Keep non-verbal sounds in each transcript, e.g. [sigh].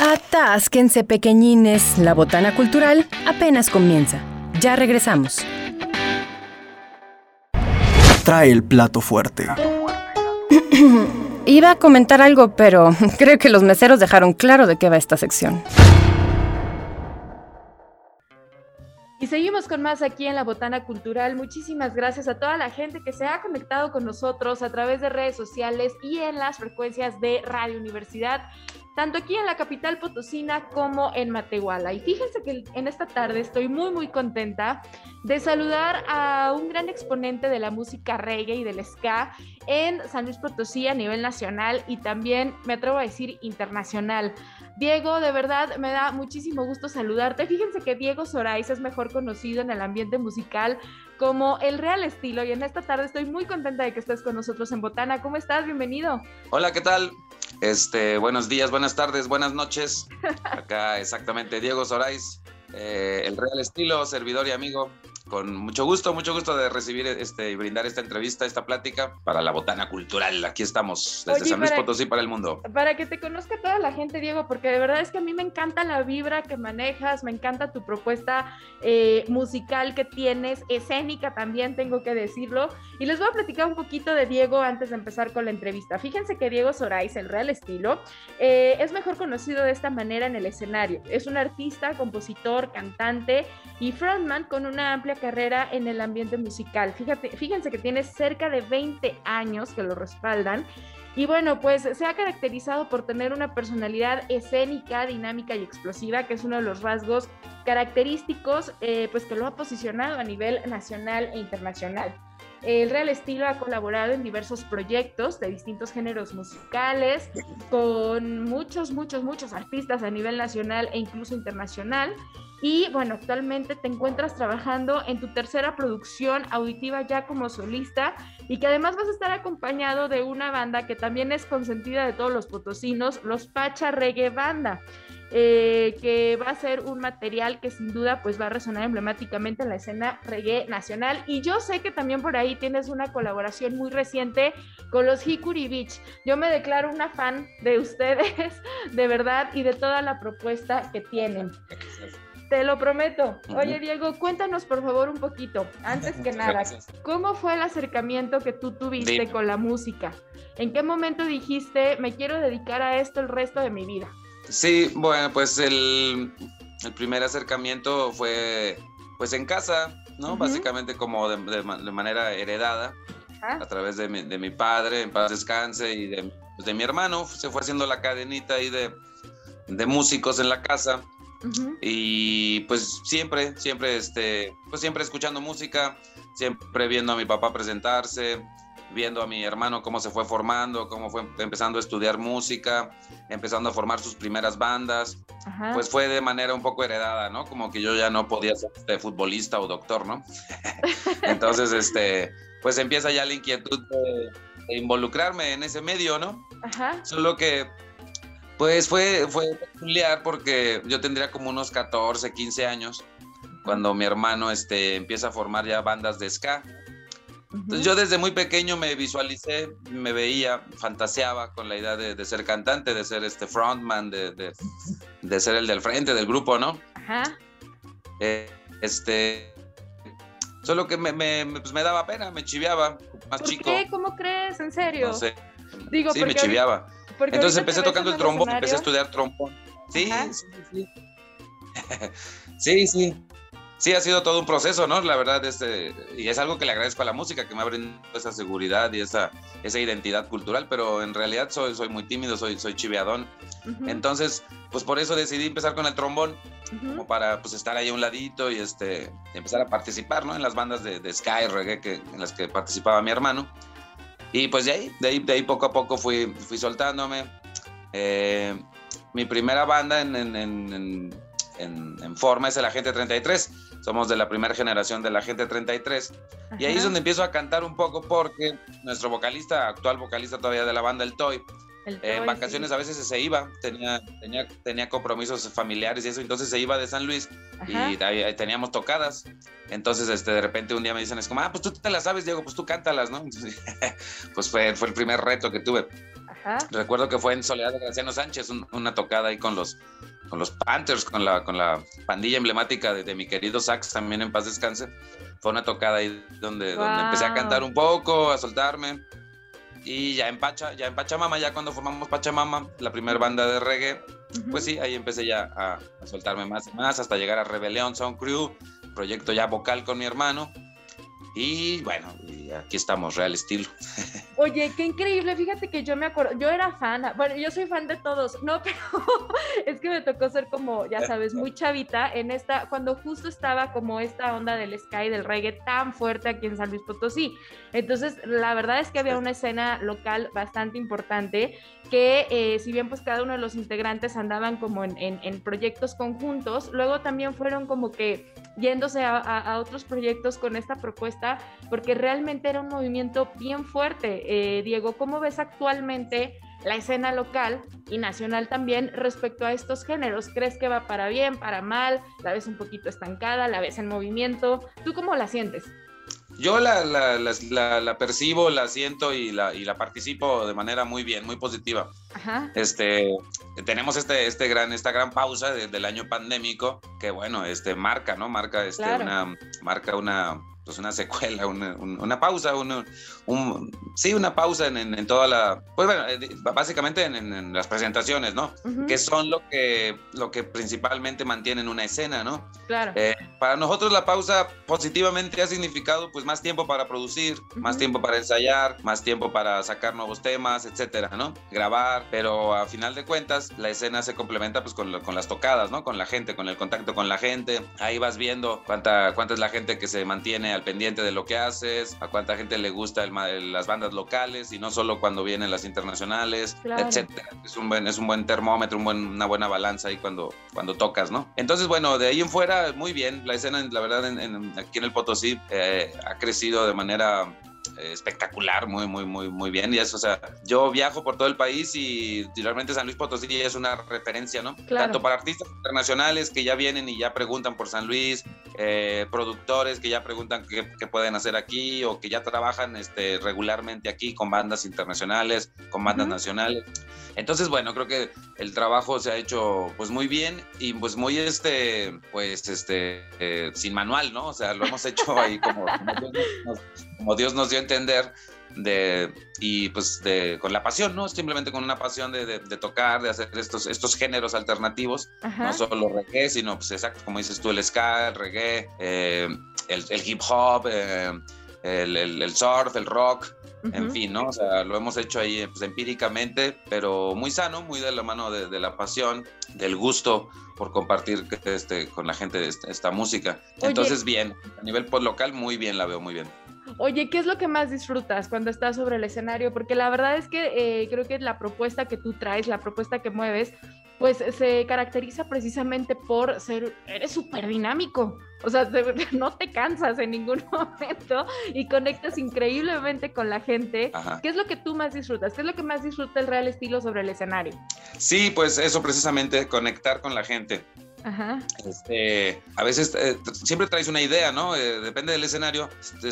Atásquense pequeñines, la botana cultural apenas comienza. Ya regresamos. Trae el plato fuerte. [clears throat] Iba a comentar algo, pero [laughs] creo que los meseros dejaron claro de qué va esta sección. Y seguimos con más aquí en la Botana Cultural. Muchísimas gracias a toda la gente que se ha conectado con nosotros a través de redes sociales y en las frecuencias de Radio Universidad tanto aquí en la capital potosina como en Matehuala. Y fíjense que en esta tarde estoy muy, muy contenta de saludar a un gran exponente de la música reggae y del ska en San Luis Potosí a nivel nacional y también, me atrevo a decir, internacional. Diego, de verdad me da muchísimo gusto saludarte. Fíjense que Diego Sorais es mejor conocido en el ambiente musical como el real estilo y en esta tarde estoy muy contenta de que estés con nosotros en Botana. ¿Cómo estás? Bienvenido. Hola, ¿qué tal? Este, buenos días, buenas tardes, buenas noches. [laughs] Acá exactamente Diego Sorais, eh, el real estilo, servidor y amigo con mucho gusto, mucho gusto de recibir este y brindar esta entrevista, esta plática para la botana cultural. Aquí estamos desde San Luis Potosí para el mundo. Para que te conozca toda la gente, Diego, porque de verdad es que a mí me encanta la vibra que manejas, me encanta tu propuesta eh, musical que tienes, escénica también, tengo que decirlo. Y les voy a platicar un poquito de Diego antes de empezar con la entrevista. Fíjense que Diego Sorais, el real estilo, eh, es mejor conocido de esta manera en el escenario. Es un artista, compositor, cantante y frontman con una amplia carrera en el ambiente musical. Fíjate, fíjense que tiene cerca de 20 años que lo respaldan. Y bueno, pues se ha caracterizado por tener una personalidad escénica, dinámica y explosiva, que es uno de los rasgos característicos, eh, pues que lo ha posicionado a nivel nacional e internacional. El Real Estilo ha colaborado en diversos proyectos de distintos géneros musicales con muchos, muchos, muchos artistas a nivel nacional e incluso internacional. Y bueno, actualmente te encuentras trabajando en tu tercera producción auditiva ya como solista y que además vas a estar acompañado de una banda que también es consentida de todos los potosinos, los Pacha Reggae Banda. Eh, que va a ser un material que sin duda pues va a resonar emblemáticamente en la escena reggae nacional y yo sé que también por ahí tienes una colaboración muy reciente con los Hikuri Beach. Yo me declaro una fan de ustedes, [laughs] de verdad, y de toda la propuesta que tienen. Te lo prometo. Oye, Diego, cuéntanos por favor un poquito, antes que nada, ¿cómo fue el acercamiento que tú tuviste con la música? ¿En qué momento dijiste, me quiero dedicar a esto el resto de mi vida? Sí, bueno, pues el, primer acercamiento fue pues en casa, ¿no? Básicamente como de, manera heredada a través de mi, padre, en paz descanse, y de, pues, de mi hermano. Se fue haciendo la cadenita ahí de, de músicos en la casa. Y pues siempre, siempre, este, pues siempre escuchando música, siempre viendo a mi papá presentarse, viendo a mi hermano cómo se fue formando, cómo fue empezando a estudiar música, empezando a formar sus primeras bandas. Pues fue de manera un poco heredada, ¿no? Como que yo ya no podía ser este, futbolista o doctor, ¿no? [laughs] Entonces, este, pues empieza ya la inquietud de, involucrarme en ese medio, ¿no? Ajá. Solo que pues fue, fue peculiar porque yo tendría como unos 14, 15 años cuando mi hermano este, empieza a formar ya bandas de ska. Entonces yo desde muy pequeño me visualicé, me veía, fantaseaba con la idea de, ser cantante, de ser este frontman, de, de, ser el del frente del grupo, ¿no? Ajá. Eh, este, solo que me, me, pues me, daba pena, me chiviaba, más ¿Por chico. ¿Qué? ¿Cómo crees? ¿En serio? No sé. Digo, sí, me chiviaba. Entonces empecé tocando el trombón, empecé a estudiar trombón. Sí, sí, sí. [laughs] sí, sí. Sí, ha sido todo un proceso, ¿no? La verdad, este, y es algo que le agradezco a la música, que me ha brindado esa seguridad y esa, esa identidad cultural, pero en realidad soy, soy muy tímido, soy, soy chiveadón. Entonces, pues por eso decidí empezar con el trombón, como para pues estar ahí a un ladito y este, empezar a participar, ¿no? En las bandas de, de Sky Reggae que, en las que participaba mi hermano. Y pues de ahí, de ahí, de ahí poco a poco fui, fui soltándome. Eh, mi primera banda en, en, en, en, forma es el Agente 33. Somos de la primera generación del Agente 33. Y ahí es donde empiezo a cantar un poco porque nuestro vocalista, actual vocalista todavía de la banda, el Toy, en vacaciones a veces se iba, tenía, tenía, tenía compromisos familiares y eso, entonces se iba de San Luis y teníamos tocadas. Entonces, este, de repente un día me dicen, es como, ah, pues tú te las sabes, Diego, pues tú cántalas, ¿no? [laughs] pues fue, fue el primer reto que tuve. Recuerdo que fue en Soledad de Graciano Sánchez, una tocada ahí con los, con los Panthers, con la, con la pandilla emblemática de, mi querido Sax, también en paz descanse. Fue una tocada ahí donde, donde empecé a cantar un poco, a soltarme. Y ya en, Pacha, ya en Pachamama, ya cuando formamos Pachamama, la primera banda de reggae, pues sí, ahí empecé ya a, a, soltarme más y más hasta llegar a Rebelión Sound Crew, proyecto ya vocal con mi hermano. Y bueno, aquí estamos, real estilo. [laughs] Oye, qué increíble, fíjate que yo me acuerdo, yo era fan, bueno, yo soy fan de todos, no, [laughs] pero es que me tocó ser como, ya sabes, muy chavita en esta, cuando justo estaba como esta onda del sky, del reggae tan fuerte aquí en San Luis Potosí. Entonces, la verdad es que había una escena local bastante importante que eh, si bien pues cada uno de los integrantes andaban como en, en, proyectos conjuntos, luego también fueron como que yéndose a, a otros proyectos con esta propuesta, porque realmente era un movimiento bien fuerte. Eh, Diego, ¿cómo ves actualmente la escena local y nacional también respecto a estos géneros? ¿Crees que va para bien, para mal? ¿La ves un poquito estancada? ¿La ves en movimiento? ¿Tú cómo la sientes? Yo la, la, percibo, la siento y la, y la participo de manera muy bien, muy positiva. Este, tenemos este, este gran, esta gran pausa del año pandémico que, bueno, este, marca, ¿no? Marca, este, una, marca una, pues una secuela, una, una pausa, una, un, sí, una pausa en, en, toda la, pues bueno, eh, básicamente en, las presentaciones, ¿no? Que son lo que, lo que principalmente mantienen una escena, ¿no? Claro. Eh, para nosotros la pausa positivamente ha significado pues más tiempo para producir, más tiempo para ensayar, más tiempo para sacar nuevos temas, etcétera, ¿no? Grabar, pero a final de cuentas la escena se complementa pues con, con las tocadas, ¿no? Con la gente, con el contacto con la gente. Ahí vas viendo cuánta, cuánta es la gente que se mantiene al pendiente de lo que haces, a cuánta gente le gusta las bandas locales y no solo cuando vienen las internacionales, etcétera. Es un buen, es un buen termómetro, un buen, una buena balanza ahí cuando, cuando tocas, ¿no? Entonces, bueno, de ahí en fuera, muy bien. La escena, la verdad, en, aquí en el Potosí eh, ha crecido de manera espectacular, muy, muy, muy, muy bien. Y eso, o sea, yo viajo por todo el país y realmente San Luis Potosí es una referencia, ¿no? Tanto para artistas internacionales que ya vienen y ya preguntan por San Luis, eh, productores que ya preguntan qué, pueden hacer aquí o que ya trabajan este, regularmente aquí con bandas internacionales, con bandas nacionales. Entonces, bueno, creo que el trabajo se ha hecho pues muy bien y pues muy este, pues este, eh, sin manual, ¿no? O sea, lo hemos hecho ahí como, como, [laughs] Dios, nos, dio a entender de, y pues de, con la pasión, ¿no? Simplemente con una pasión de, de, tocar, de hacer estos, estos géneros alternativos, no solo reggae, sino pues exacto, como dices tú, el ska, el reggae, eh, el, el, hip hop, eh, el, el, surf, el rock, en fin, ¿no? O sea, lo hemos hecho ahí pues, empíricamente, pero muy sano, muy de la mano de, la pasión, del gusto por compartir este, con la gente esta, esta música. Entonces, bien, a nivel local, muy bien, la veo muy bien. Oye, ¿qué es lo que más disfrutas cuando estás sobre el escenario? Porque la verdad es que eh, creo que la propuesta que tú traes, la propuesta que mueves, pues se caracteriza precisamente por ser, eres súper dinámico, o sea, [laughs] no te cansas en ningún [laughs] momento y conectas increíblemente con la gente. ¿Qué es lo que tú más disfrutas? ¿Qué es lo que más disfruta el real estilo sobre el escenario? Sí, pues eso precisamente, conectar con la gente. Ajá. Este, a veces eh, siempre traes una idea, ¿no? Eh, depende del escenario,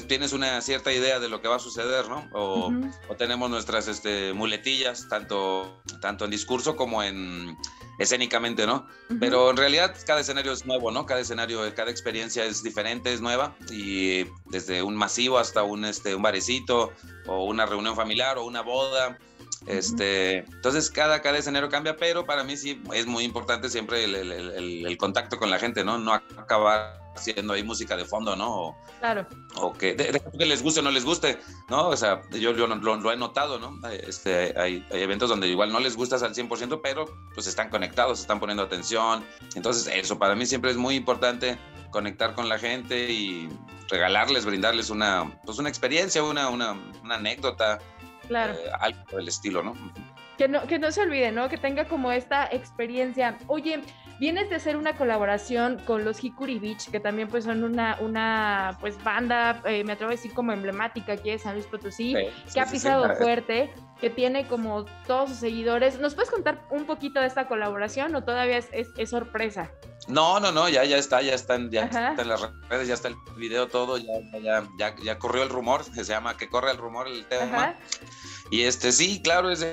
tienes una cierta idea de lo que va a suceder, ¿no? O, tenemos nuestras este, muletillas, tanto, tanto en discurso como en escénicamente, ¿no? Pero en realidad cada escenario es nuevo, ¿no? Cada escenario, cada experiencia es diferente, es nueva y desde un masivo hasta un, este, un barecito o una reunión familiar o una boda este, entonces cada, cada escenario cambia, pero para mí sí es muy importante siempre el, contacto con la gente, ¿no? No acabar haciendo ahí música de fondo, ¿no? claro. O que, que les guste o no les guste, ¿no? O sea, yo, yo lo, he notado, ¿no? Este, hay, hay, eventos donde igual no les gustas al 100%, pero pues están conectados, están poniendo atención. Entonces, eso para mí siempre es muy importante conectar con la gente y regalarles, brindarles una, pues una experiencia, una, una, una anécdota, Claro. Eh, algo del estilo, ¿no? Que no, que no se olvide, ¿no? Que tenga como esta experiencia. Oye, vienes de hacer una colaboración con los Hikuri Beach, que también pues son una, una pues banda, eh, me atrevo a decir como emblemática aquí de San Luis Potosí, que ha pisado fuerte, que tiene como todos sus seguidores. ¿Nos puedes contar un poquito de esta colaboración o todavía es, es, sorpresa? No, no, no, ya, ya está, ya están, ya está en las redes, ya está el video todo, ya, ya, ya, ya corrió el rumor, se llama que corre el rumor el tema. Y este, sí, claro, es,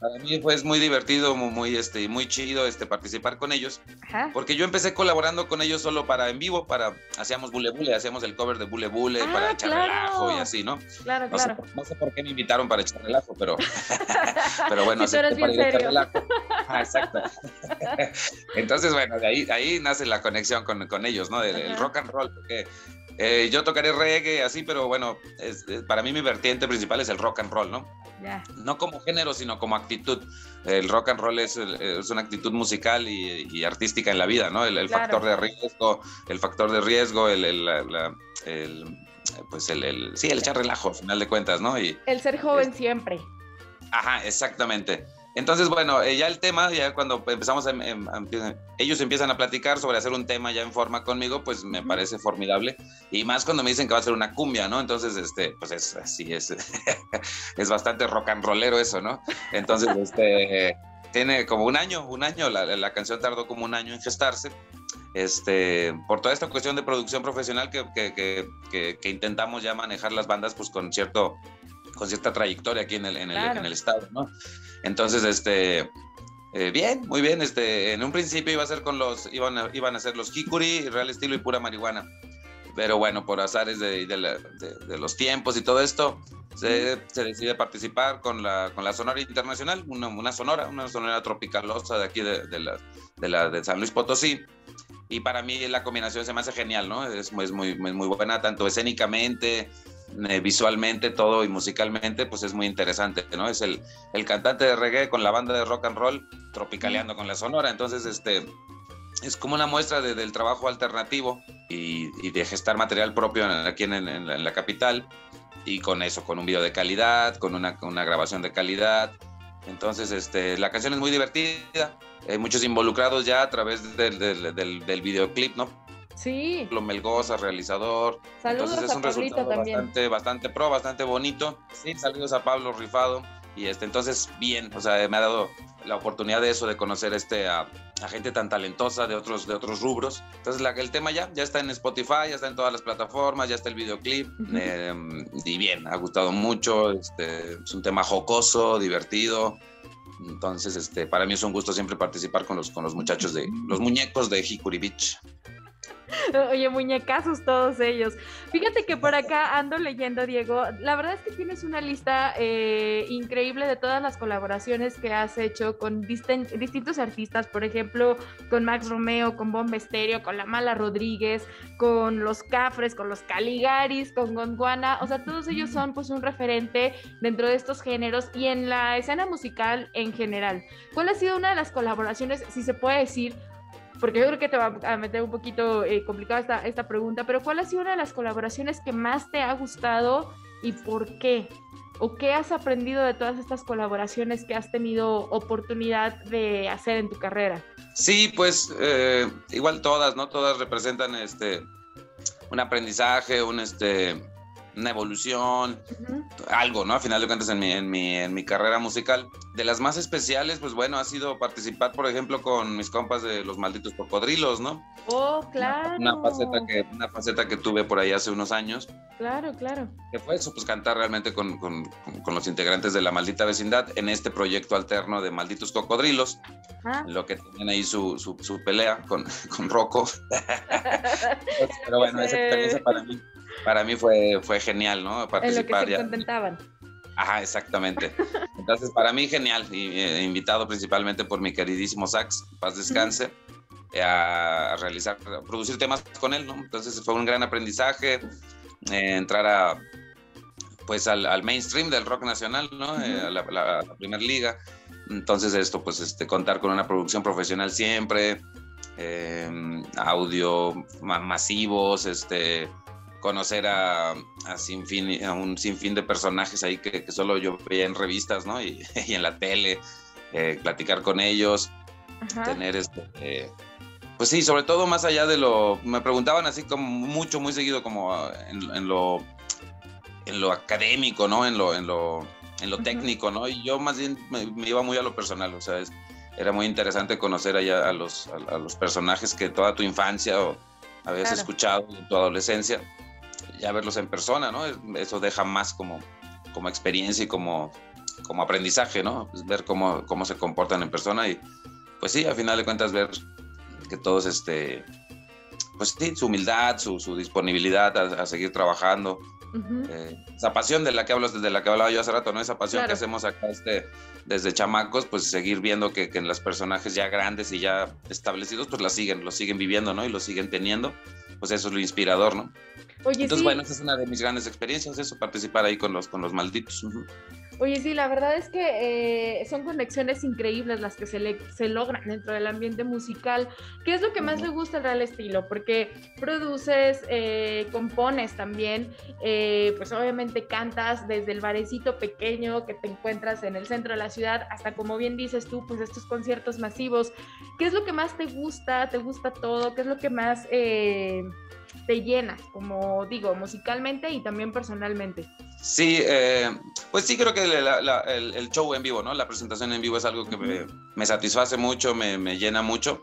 para mí fue muy divertido, muy, este, muy chido este, participar con ellos, porque yo empecé colaborando con ellos solo para en vivo, para, hacíamos Bule Bule, hacíamos el cover de Bule Bule Ah, para echar relajo y así, ¿no? Claro, No sé, claro. no sé por qué me invitaron para echar relajo, pero, [laughs] pero bueno, Sí, acepté para ir a echar relajo. Ah, exacto. [laughs] Entonces, bueno, de ahí, de ahí nace la conexión con, con ellos, ¿no? El, el Ajá. rock and roll, porque eh, yo tocaré reggae así, pero bueno, es- para mí mi vertiente principal es el rock and roll, ¿no? No como género, sino como actitud. El rock and roll es, es una actitud musical y, y artística en la vida, ¿no? El, el Claro. factor de riesgo, el factor de riesgo, el, el- la- el- pues el, el- sí, el echar relajo, al final de cuentas, ¿no? Y, El ser joven siempre. Ajá, exactamente. Entonces, bueno, eh, ya el tema, ya cuando empezamos, a, em- a- empiezan- ellos empiezan a platicar sobre hacer un tema ya en forma conmigo, pues me parece formidable. Y más cuando me dicen que va a ser una cumbia, ¿no? Entonces, este, pues es así, es, [laughs] es bastante rock and rollero eso, ¿no? Entonces, [laughs] este, tiene como un año, un año, la, la canción tardó como un año en gestarse. Este, por toda esta cuestión de producción profesional que, que, que, que- que intentamos ya manejar las bandas, pues con cierto con cierta trayectoria aquí en el, en el, Claro. en el estado, ¿no? Entonces, este, eh, bien, muy bien, este, en un principio iba a ser con los, iban a, iban a ser los Hikuri, Real Estilo y Pura Marihuana, pero bueno, por azares de, de la- de- de los tiempos y todo esto, se, se decide participar con la, con la Sonora Internacional, una, una sonora, una sonora tropicalosa de aquí de, de la, de la de San Luis Potosí, y para mí la combinación se me hace genial, ¿no? Es, muy- es muy, es muy buena, tanto escénicamente, eh, visualmente, todo y musicalmente, pues es muy interesante, ¿no? Es el, el cantante de reggae con la banda de rock and roll tropicaleando con la sonora, entonces este es como una muestra de- del trabajo alternativo y, de gestar material propio aquí en, la capital y con eso, con un video de calidad, con una, una grabación de calidad. Entonces, este, la canción es muy divertida, hay muchos involucrados ya a través del, del, del- del videoclip, ¿no? Sí. Pablo Melgoza, realizador. Saludos Entonces es a un Pablito resultado también. bastante, bastante pro, bastante bonito. Sí, saludos a Pablo Rifado. Y este, entonces, bien, o sea, me ha dado la oportunidad de eso, de conocer este, a, a gente tan talentosa de otros, de otros rubros. Entonces, la- el tema ya, ya está en Spotify, ya está en todas las plataformas, ya está el videoclip. Eh, y bien, ha gustado mucho. Este, es un tema jocoso, divertido. Entonces, este, para mí es un gusto siempre participar con los, con los muchachos de los muñecos de Hickory Beach. [laughs] Oye, muñecazos todos ellos. Fíjate que por acá ando leyendo, Diego. La verdad es que tienes una lista eh, increíble de todas las colaboraciones que has hecho con distin- distintos artistas, por ejemplo, con Max Romeo, con Bomba Estéreo, con La Mala Rodríguez, con Los Cafres, con Los Caligaris, con Gondwana. O sea, todos ellos son pues un referente dentro de estos géneros y en la escena musical en general. ¿Cuál ha sido una de las colaboraciones, si se puede decir, porque yo creo que te va a meter un poquito eh, complicada esta, esta pregunta, pero ¿cuál ha sido una de las colaboraciones que más te ha gustado y por qué? ¿O qué has aprendido de todas estas colaboraciones que has tenido oportunidad de hacer en tu carrera? Sí, pues eh, igual todas, ¿no? Todas representan este un aprendizaje, un este una evolución, Ujú. algo, ¿no? A final de cuentas en mi, en mi, en mi carrera musical. De las más especiales, pues bueno, ha sido participar, por ejemplo, con mis compas de los malditos cocodrilos, ¿no? Oh, claro. Una, una faceta que, una faceta que tuve por ahí hace unos años. Claro, claro. que fue eso, pues cantar realmente con, con- con- los integrantes de la maldita vecindad en este proyecto alterno de Malditos Cocodrilos, Ah, lo que tenían ahí su, su, su pelea con, [laughs] con Rocco. [laughs] Pero bueno, esa experiencia para mí, para mí fue, fue genial, ¿no? en lo que Participar se contentaban. Ajá, exactamente. Entonces, para mí genial, y, eh, invitado principalmente por mi queridísimo Sax, paz descanse, eh, a, realizar, a producir temas con él, ¿no? Entonces fue un gran aprendizaje, eh, entrar a, pues al, al mainstream del rock nacional, ¿no? Eh, a la, la- la primer liga. Entonces esto, pues este, contar con una producción profesional siempre, eh, audio ma- masivos, este, conocer a, a, sinfín- a un sinfín de personajes ahí que, que solo yo veía en revistas, ¿no? Y, [laughs] y en la tele, eh, platicar con ellos, Ajá. tener este... eh, pues sí, sobre todo más allá de lo... Me preguntaban así como mucho, muy seguido como ah, en, en lo en lo académico, ¿no? En lo, en lo, en lo técnico, ¿no? Y yo más bien me, me iba muy a lo personal, o sea, es- era muy interesante conocer allá a los, a, a los personajes que toda tu infancia o habías Claro. escuchado en tu adolescencia, ya verlos en persona, ¿no? Es- Eso deja más como, como experiencia y como, como aprendizaje, ¿no? Pues ver cómo, cómo se comportan en persona y pues sí, a final de cuentas ver que todos, este, pues sí, su humildad, su, su disponibilidad a, seguir trabajando, eh, esa pasión de la que hablas, desde la que hablaba yo hace rato, ¿no? Esa pasión que hacemos acá este, desde chamacos, pues seguir viendo que, que en los personajes ya grandes y ya establecidos, pues la siguen, lo siguen viviendo, ¿no? Y lo siguen teniendo, pues eso es lo inspirador, ¿no? Oye, Entonces, bueno, esa es una de mis grandes experiencias, eso, participar ahí con los, con los malditos. Oye, sí, la verdad es que eh, son conexiones increíbles las que se, le, se logran dentro del ambiente musical. ¿Qué es lo que más le gusta al Real Estilo? Porque produces, eh, compones también, eh, pues obviamente cantas desde el barecito pequeño que te encuentras en el centro de la ciudad hasta, como bien dices tú, pues estos conciertos masivos. ¿Qué es lo que más te gusta? ¿Te gusta todo? ¿Qué es lo que más te llena, como digo, musicalmente y también personalmente? Sí, eh, pues sí creo que el, show en vivo, ¿no? La presentación en vivo es algo que me, satisface mucho, me, llena mucho.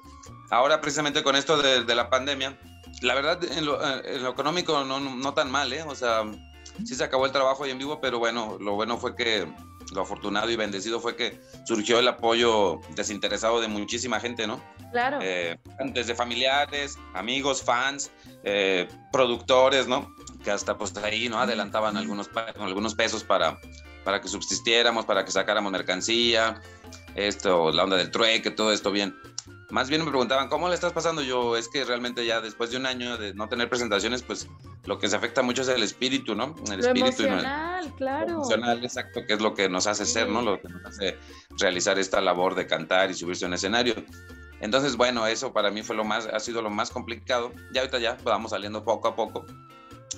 Ahora precisamente con esto de, la pandemia, la verdad en lo, eh, económico no, no, tan mal, ¿eh? O sea, sí se acabó el trabajo ahí en vivo, pero bueno, lo bueno fue que, lo afortunado y bendecido fue que surgió el apoyo desinteresado de muchísima gente, ¿no? Claro. Eh, desde familiares, amigos, fans, productores, ¿no? que hasta pues ahí, ¿no? Adelantaban algunos, algunos pesos para, para que subsistiéramos, para que sacáramos mercancía, esto, la onda del trueque, todo esto bien. Más bien me preguntaban, ¿cómo le estás pasando? Yo, es que realmente ya después de un año de no tener presentaciones, pues lo que se afecta mucho es el espíritu, ¿no? El lo espíritu emocional, claro. emocional, exacto, que es lo que nos hace ser, ¿no? Lo que nos hace realizar esta labor de cantar y subirse a un escenario. Entonces, bueno, eso para mí fue lo más, ha sido lo más complicado. Ya ahorita ya vamos saliendo poco a poco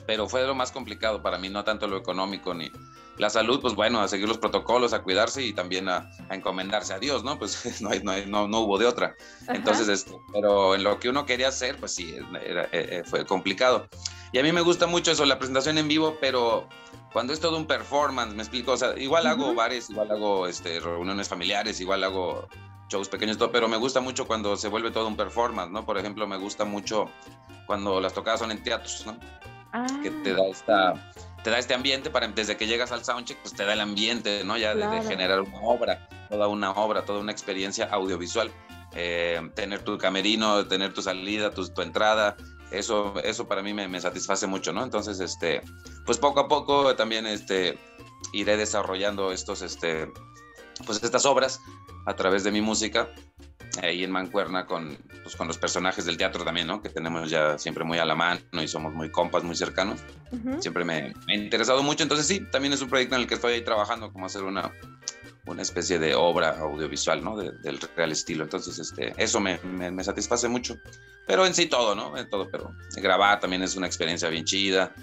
pero fue lo más complicado para mí, no tanto lo económico ni la salud, pues bueno, a seguir los protocolos, a cuidarse y también a, encomendarse a Dios, ¿no? Pues [laughs] no, no, no, hubo de otra. Entonces, este, pero en lo que uno quería hacer, pues sí, era, eh, eh, fue complicado. Y a mí me gusta mucho eso, la presentación en vivo, pero cuando es todo un performance, me explico, o sea, igual hago bares, igual hago este, reuniones familiares, igual hago shows pequeños, todo, pero me gusta mucho cuando se vuelve todo un performance, ¿no? Por ejemplo, me gusta mucho cuando las tocadas son en teatros, ¿no? Que te da esta te da este ambiente para desde que llegas al soundcheck pues te da el ambiente no ya de, generar una obra toda una obra toda una experiencia audiovisual. Eh, tener tu camerino tener tu salida tu, tu entrada eso eso para mí me, me, satisface mucho no entonces este pues poco a poco también este iré desarrollando estos este pues estas obras a través de mi música ahí en Mancuerna con, pues, con los personajes del teatro también, ¿no? Que tenemos ya siempre muy a la mano y somos muy compas, muy cercanos. Siempre me, me, ha interesado mucho, entonces sí, también es un proyecto en el que estoy ahí trabajando, como hacer una, una especie de obra audiovisual, ¿no? del real estilo. Entonces, este, eso me, me, satisface mucho. Pero en sí todo, ¿no? En todo, pero grabar también es una experiencia bien chida.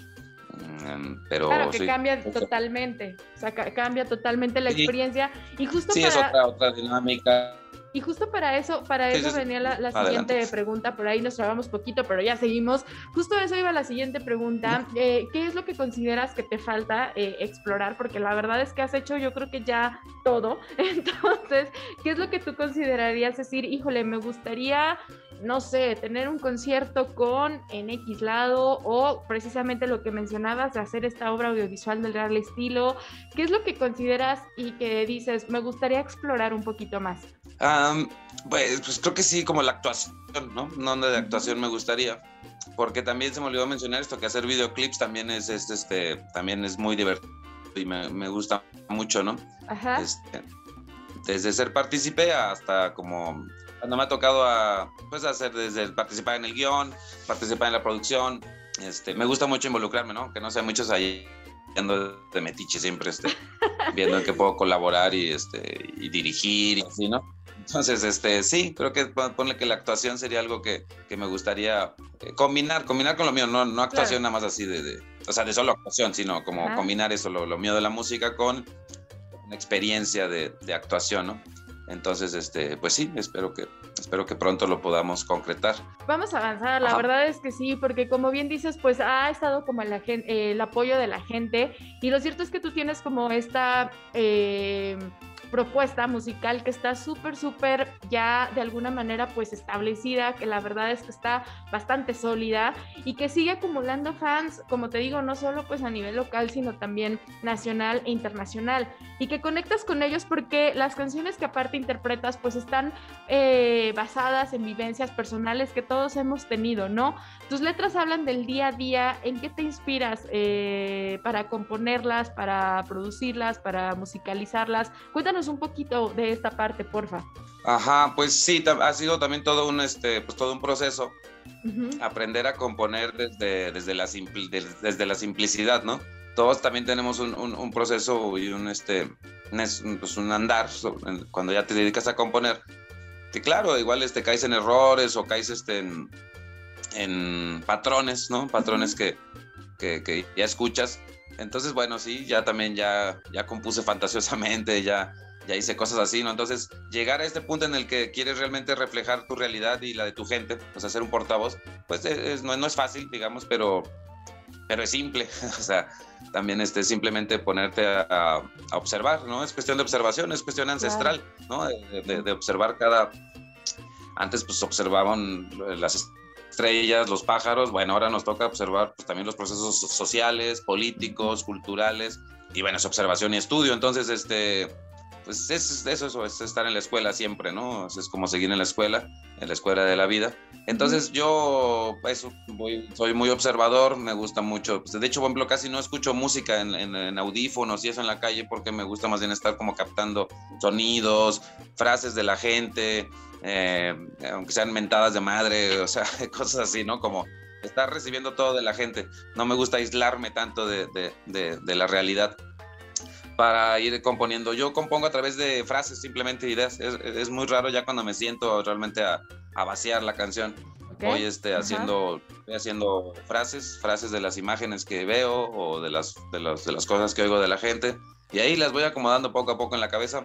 Mm, pero claro, que cambia totalmente, o sea, cambia totalmente la experiencia y justo sí, es otra, otra dinámica y justo para eso, para eso venía la, siguiente pregunta, por ahí nos trabamos poquito, pero ya seguimos. Justo eso iba la siguiente pregunta. Eh, ¿Qué es lo que consideras que te falta eh, explorar? Porque la verdad es que has hecho yo creo que ya todo. [laughs] Entonces, ¿qué es lo que tú considerarías decir, híjole, me gustaría no sé, tener un concierto con en X lado o precisamente lo que mencionabas de hacer esta obra audiovisual del real estilo. ¿Qué es lo que consideras y que dices, me gustaría explorar un poquito más? Pues, pues, creo que sí, como la actuación, ¿no? No de actuación me gustaría. Porque también se me olvidó mencionar esto, que hacer videoclips también es, este, también es muy divertido y me, gusta mucho, ¿no? Ajá. Este, desde ser partícipe hasta como cuando me ha tocado a, pues hacer desde participar en el guion, participar en la producción, este, me gusta mucho involucrarme, ¿no? Que no sea muchos ahí de metiche siempre, este, [laughs] viendo en qué puedo colaborar y, este, y dirigir y así, ¿no? Entonces, este, sí, creo que ponle que la actuación sería algo que, que me gustaría eh, combinar, combinar con lo mío, no, no actuación nada más así de, de, o sea, de solo actuación, sino como combinar eso, lo, lo, mío de la música con una experiencia de, de actuación, ¿no? Entonces, este, pues sí, espero que, espero que pronto lo podamos concretar. Vamos a avanzar, la verdad es que sí, porque como bien dices, pues ha estado como la el apoyo de la gente y lo cierto es que tú tienes como esta... Eh, propuesta musical que está súper, súper ya de alguna manera pues establecida, que la verdad es que está bastante sólida y que sigue acumulando fans, como te digo, no solo pues a nivel local, sino también nacional e internacional y que conectas con ellos porque las canciones que aparte interpretas pues están eh, basadas en vivencias personales que todos hemos tenido, ¿no? Tus letras hablan del día a día, ¿en qué te inspiras eh, para componerlas, para producirlas, para musicalizarlas? Cuéntanos un poquito de esta parte, porfa. Ajá, pues sí, ha sido también todo un, este, pues todo un proceso. Aprender a componer desde, desde, la desde la simplicidad, ¿no? Todos también tenemos un, un, proceso y un, este, pues un andar cuando ya te dedicas a componer. Que claro, igual este, caes en errores o caes este, en, en patrones, ¿no? Patrones que, que, que, ya escuchas. Entonces, bueno, sí, ya también ya, ya compuse fantasiosamente, ya ya hice cosas así, ¿no? Entonces, llegar a este punto en el que quieres realmente reflejar tu realidad y la de tu gente, pues hacer un portavoz, pues no, no, es fácil, digamos, pero, pero es simple, [laughs] o sea, también este, simplemente ponerte a, observar, ¿no? Es cuestión de observación, es cuestión ancestral, ¿no? De, de, observar cada... Antes pues observaban las estrellas, los pájaros, bueno, ahora nos toca observar pues, también los procesos sociales, políticos, culturales, y bueno, es observación y estudio, entonces, este, pues es, eso, es estar en la escuela siempre, ¿no? Es como seguir en la escuela, en la escuela de la vida. Entonces yo, eso, soy muy observador, me gusta mucho. Pues, de hecho, por ejemplo, casi no escucho música en, audífonos y eso en la calle porque me gusta más bien estar como captando sonidos, frases de la gente, eh, aunque sean mentadas de madre, [laughs] o sea, cosas así, ¿no? Como estar recibiendo todo de la gente. No me gusta aislarme tanto de, de la realidad para ir componiendo. Yo compongo a través de frases, simplemente ideas. Es, muy raro ya cuando me siento realmente a, vaciar la canción. Voy este, haciendo, haciendo frases, frases de las imágenes que veo o de las, de, de las cosas que oigo de la gente. Y ahí las voy acomodando poco a poco en la cabeza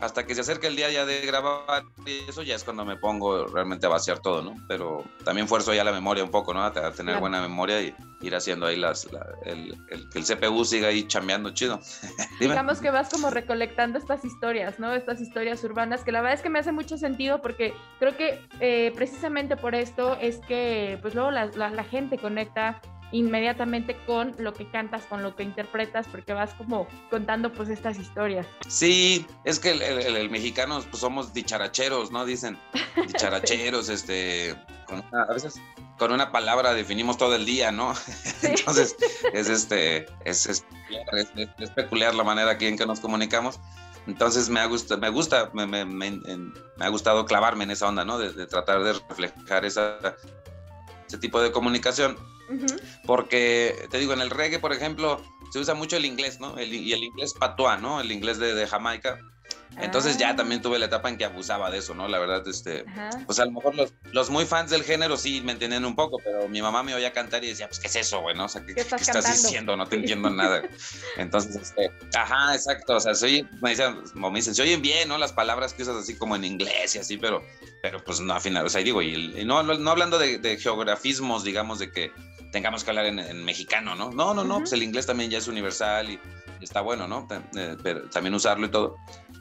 hasta que se acerque el día ya de grabar y eso ya es cuando me pongo realmente a vaciar todo, ¿no? Pero también fuerzo ya la memoria un poco, ¿no? A, tener buena memoria y ir haciendo ahí las, el, el, que el CPU siga ahí chambeando chido. [laughs] Digamos que vas como recolectando estas historias, ¿no? Estas historias urbanas, que la verdad es que me hace mucho sentido porque creo que eh, precisamente por esto es que pues luego la, la gente conecta inmediatamente con lo que cantas, con lo que interpretas, porque vas como contando pues estas historias. Sí, es que el, mexicano pues somos dicharacheros, ¿no? Dicen [laughs] dicharacheros, este, a veces con una palabra definimos todo el día, ¿no? [laughs] Entonces [laughs] es este, es, es, peculiar la manera aquí en que nos comunicamos. Entonces me ha gustado, me gusta, me, me, me, ha gustado clavarme en esa onda, ¿no? De, de tratar de reflejar esa, ese tipo de comunicación porque, te digo, en el reggae, por ejemplo, se usa mucho el inglés, ¿no? y el inglés patois, ¿no? El inglés de, de Jamaica. Entonces ya ah. también tuve la etapa en que abusaba de eso, ¿no? La verdad, este, pues a lo mejor los, los, muy fans del género sí me entienden un poco, pero mi mamá me oía cantar y decía, pues, ¿qué es eso, güey? ¿no? O sea, ¿qué, estás, diciendo? No te entiendo nada. [laughs] Entonces, este, ajá, exacto, o sea, soy, me dicen, me dicen, se oyen bien, ¿no? Las palabras que usas así como en inglés y así, pero, pero pues no, al final, o sea, digo, y, no, no, hablando de, de, geografismos, digamos, de que tengamos que hablar en, mexicano, ¿no? No, no, no, pues el inglés también ya es universal y, está bueno, ¿no? Eh, pero también usarlo y todo.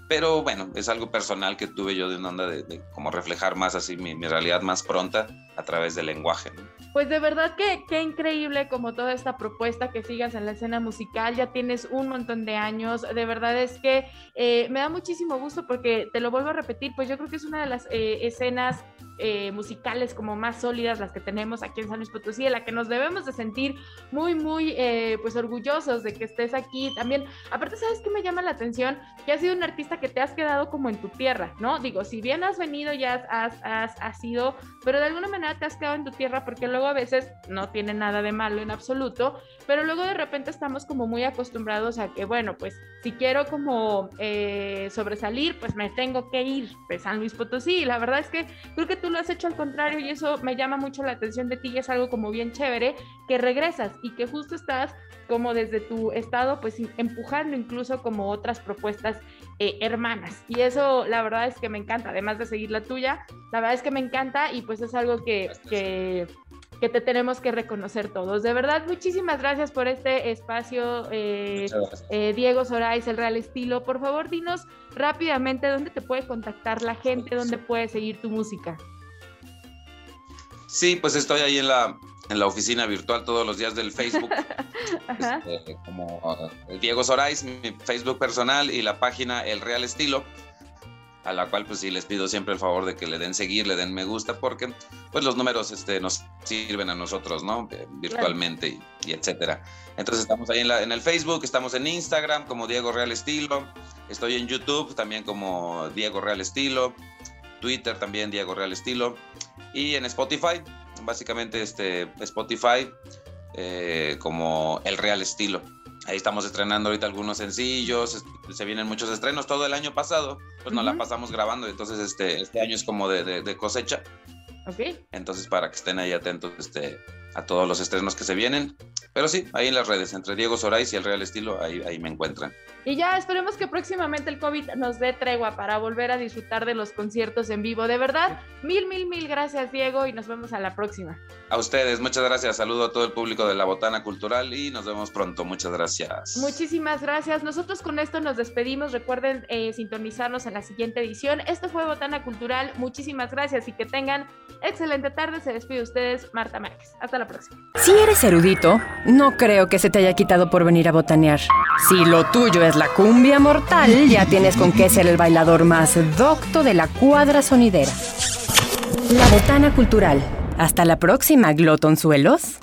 Pero bueno, es algo personal que tuve yo de una onda de, como reflejar más así mi, realidad más pronta a través del lenguaje. Pues de verdad que qué increíble como toda esta propuesta que sigas en la escena musical, ya tienes un montón de años, de verdad es que eh, me da muchísimo gusto porque te lo vuelvo a repetir, pues yo creo que es una de las eh, escenas eh, musicales como más sólidas las que tenemos aquí en San Luis Potosí, de la que nos debemos de sentir muy, muy pues orgullosos de que estés aquí. También, aparte, ¿sabes qué me llama la atención? Que has sido un artista que te has quedado como en tu tierra, ¿no? Digo, si bien has venido, ya has, has, has sido, pero de alguna manera quedado en tu tierra porque luego a veces no tiene nada de malo en absoluto, pero luego de repente estamos como muy acostumbrados a que, bueno, pues si quiero como eh, sobresalir, pues me tengo que ir de San Luis Potosí. La verdad es que creo que tú lo has hecho al contrario y eso me llama mucho la atención de ti y es algo como bien chévere, que regresas y que justo estás como desde tu estado, pues empujando incluso como otras propuestas eh, hermanas. Y eso la verdad es que me encanta, además de seguir la tuya, la verdad es que me encanta y pues es algo que, que que te tenemos que reconocer todos. De verdad, muchísimas gracias por este espacio, eh, eh, Diego Sorais, el Real Estilo. Por favor, dinos rápidamente dónde te puede contactar la gente, dónde puede seguir tu música. Sí, pues estoy ahí en la, en la oficina virtual todos los días del Facebook. [laughs] Este, como eh, Diego Sorais, mi Facebook personal y la página El Real Estilo a la cual pues sí les pido siempre el favor de que le den seguir, le den me gusta, porque pues los números este, nos sirven a nosotros, ¿no? Eh, virtualmente y, etcétera. Entonces estamos ahí en, la, en el Facebook, estamos en Instagram como Diego Real Estilo, estoy en YouTube también como Diego Real Estilo, Twitter también Diego Real Estilo y en Spotify, básicamente este, Spotify eh, como El Real Estilo. Ahí estamos estrenando ahorita algunos sencillos, se vienen muchos estrenos. Todo el año pasado, pues nos la pasamos grabando, entonces este, este año es como de, de, cosecha. Ok. Entonces, para que estén ahí atentos este, a todos los estrenos que se vienen. Pero sí, ahí en las redes, entre Diego Sorais y el Real Estilo, ahí, ahí me encuentran. Y ya esperemos que próximamente el COVID nos dé tregua para volver a disfrutar de los conciertos en vivo. De verdad, mil, mil, mil gracias, Diego, y nos vemos a la próxima. A ustedes, muchas gracias. Saludo a todo el público de la Botana Cultural y nos vemos pronto. Muchas gracias. Muchísimas gracias. Nosotros con esto nos despedimos. Recuerden eh, sintonizarnos en la siguiente edición. Esto fue Botana Cultural. Muchísimas gracias y que tengan excelente tarde. Se despide ustedes, Marta Márquez. Hasta la próxima. Si eres erudito, no creo que se te haya quitado por venir a botanear. Si lo tuyo es la cumbia mortal, ya tienes con qué ser el bailador más docto de la cuadra sonidera. La Botana Cultural. Hasta la próxima, glotonzuelos.